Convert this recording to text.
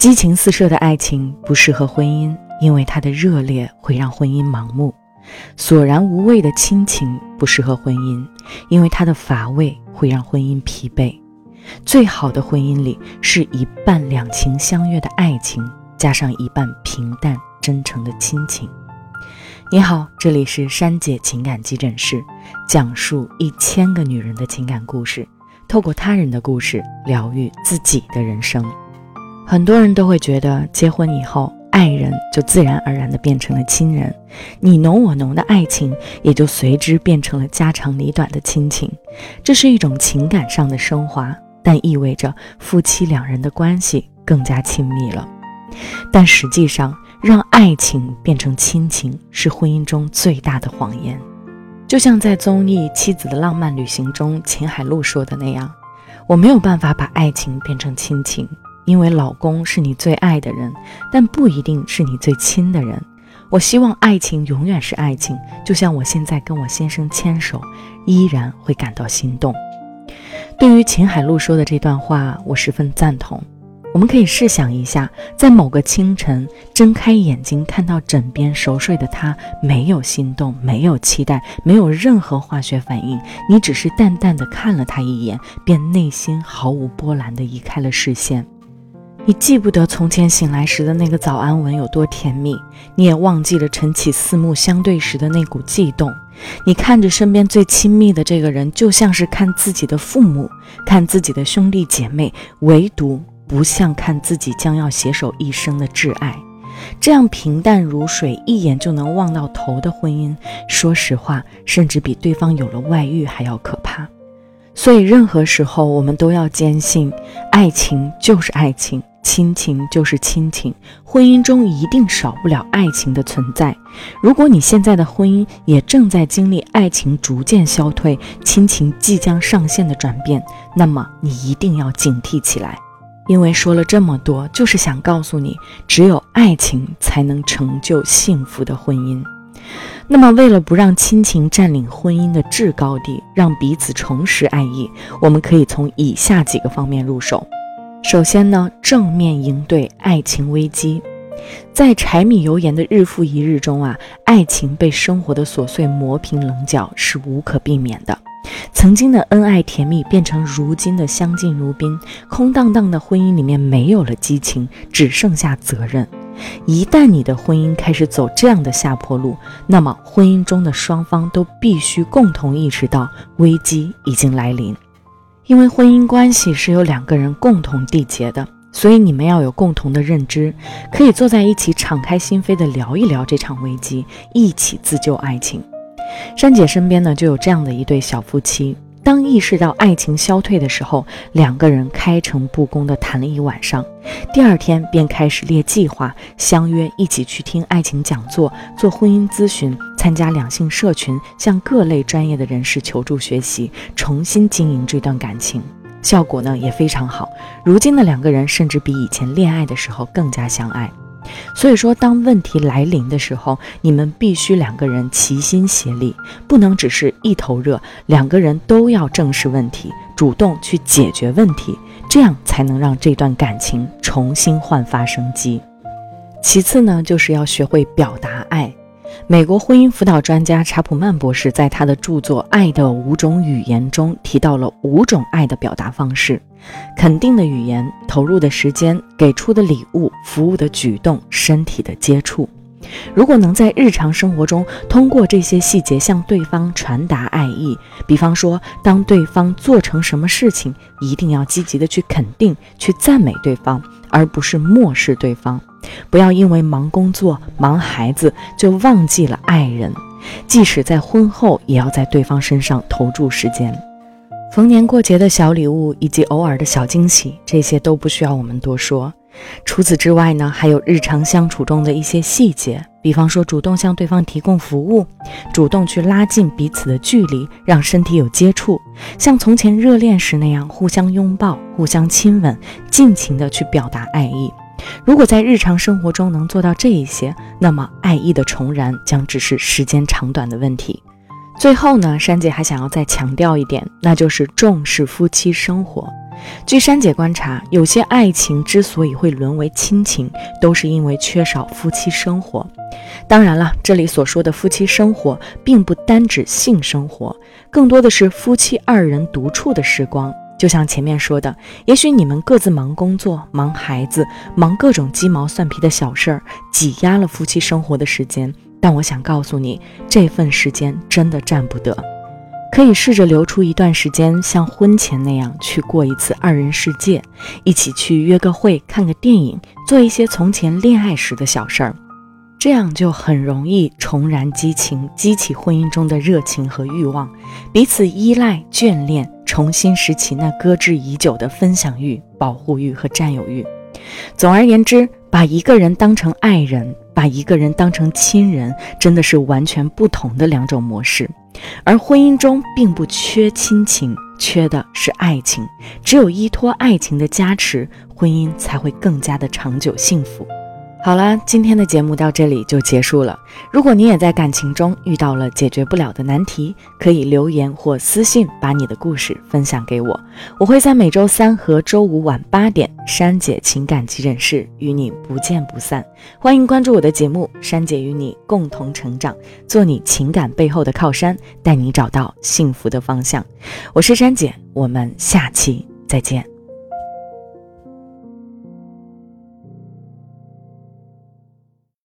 激情四射的爱情不适合婚姻，因为它的热烈会让婚姻盲目；索然无味的亲情不适合婚姻，因为它的乏味会让婚姻疲惫。最好的婚姻里是一半两情相悦的爱情，加上一半平淡真诚的亲情。你好，这里是珊姐情感急诊室，讲述一千个女人的情感故事，透过他人的故事疗愈自己的人生。很多人都会觉得，结婚以后，爱人就自然而然地变成了亲人，你侬我侬的爱情也就随之变成了家长里短的亲情。这是一种情感上的升华，但意味着夫妻两人的关系更加亲密了。但实际上，让爱情变成亲情是婚姻中最大的谎言。就像在综艺《妻子的浪漫旅行》中，秦海璐说的那样：“我没有办法把爱情变成亲情。”因为老公是你最爱的人，但不一定是你最亲的人。我希望爱情永远是爱情，就像我现在跟我先生牵手，依然会感到心动。对于秦海璐说的这段话，我十分赞同。我们可以试想一下，在某个清晨，睁开眼睛看到枕边熟睡的他，没有心动，没有期待，没有任何化学反应，你只是淡淡的看了他一眼，便内心毫无波澜的移开了视线。你记不得从前醒来时的那个早安吻有多甜蜜，你也忘记了晨起四目相对时的那股悸动。你看着身边最亲密的这个人，就像是看自己的父母，看自己的兄弟姐妹，唯独不像看自己将要携手一生的挚爱。这样平淡如水，一眼就能望到头的婚姻，说实话，甚至比对方有了外遇还要可怕。所以，任何时候我们都要坚信，爱情就是爱情。亲情就是亲情，婚姻中一定少不了爱情的存在。如果你现在的婚姻也正在经历爱情逐渐消退、亲情即将上线的转变，那么你一定要警惕起来。因为说了这么多，就是想告诉你，只有爱情才能成就幸福的婚姻。那么，为了不让亲情占领婚姻的制高地，让彼此重拾爱意，我们可以从以下几个方面入手。首先呢，正面应对爱情危机。在柴米油盐的日复一日中啊，爱情被生活的琐碎磨平棱角是无可避免的。曾经的恩爱甜蜜变成如今的相敬如宾，空荡荡的婚姻里面没有了激情，只剩下责任。一旦你的婚姻开始走这样的下坡路，那么婚姻中的双方都必须共同意识到危机已经来临。因为婚姻关系是由两个人共同缔结的，所以你们要有共同的认知，可以坐在一起敞开心扉的聊一聊这场危机，一起自救爱情。珊姐身边呢就有这样的一对小夫妻。当意识到爱情消退的时候，两个人开诚布公地谈了一晚上，第二天便开始列计划，相约一起去听爱情讲座、做婚姻咨询、参加两性社群，向各类专业的人士求助学习，重新经营这段感情。效果呢也非常好，如今的两个人甚至比以前恋爱的时候更加相爱。所以说，当问题来临的时候，你们必须两个人齐心协力，不能只是一头热，两个人都要正视问题，主动去解决问题，这样才能让这段感情重新焕发生机。其次呢，就是要学会表达爱。美国婚姻辅导专家查普曼博士在他的著作《爱的五种语言》中提到了五种爱的表达方式：肯定的语言、投入的时间、给出的礼物、服务的举动、身体的接触。如果能在日常生活中通过这些细节向对方传达爱意，比方说，当对方做成什么事情，一定要积极的去肯定、去赞美对方，而不是漠视对方。不要因为忙工作、忙孩子就忘记了爱人，即使在婚后，也要在对方身上投注时间。逢年过节的小礼物以及偶尔的小惊喜，这些都不需要我们多说。除此之外呢，还有日常相处中的一些细节，比方说主动向对方提供服务，主动去拉近彼此的距离，让身体有接触，像从前热恋时那样互相拥抱、互相亲吻，尽情的去表达爱意。如果在日常生活中能做到这一些，那么爱意的重燃将只是时间长短的问题。最后呢，珊姐还想要再强调一点，那就是重视夫妻生活。据珊姐观察，有些爱情之所以会沦为亲情，都是因为缺少夫妻生活。当然了，这里所说的夫妻生活，并不单指性生活，更多的是夫妻二人独处的时光。就像前面说的，也许你们各自忙工作、忙孩子、忙各种鸡毛蒜皮的小事儿，挤压了夫妻生活的时间。但我想告诉你，这份时间真的占不得。可以试着留出一段时间，像婚前那样去过一次二人世界，一起去约个会、看个电影，做一些从前恋爱时的小事儿。这样就很容易重燃激情，激起婚姻中的热情和欲望，彼此依赖、眷恋，重新拾起那搁置已久的分享欲、保护欲和占有欲。总而言之，把一个人当成爱人，把一个人当成亲人，真的是完全不同的两种模式。而婚姻中并不缺亲情，缺的是爱情。只有依托爱情的加持，婚姻才会更加的长久幸福。好了，今天的节目到这里就结束了。如果你也在感情中遇到了解决不了的难题，可以留言或私信把你的故事分享给我，我会在每周三和周五晚八点，珊姐情感急诊室与你不见不散。欢迎关注我的节目，珊姐与你共同成长，做你情感背后的靠山，带你找到幸福的方向。我是珊姐，我们下期再见。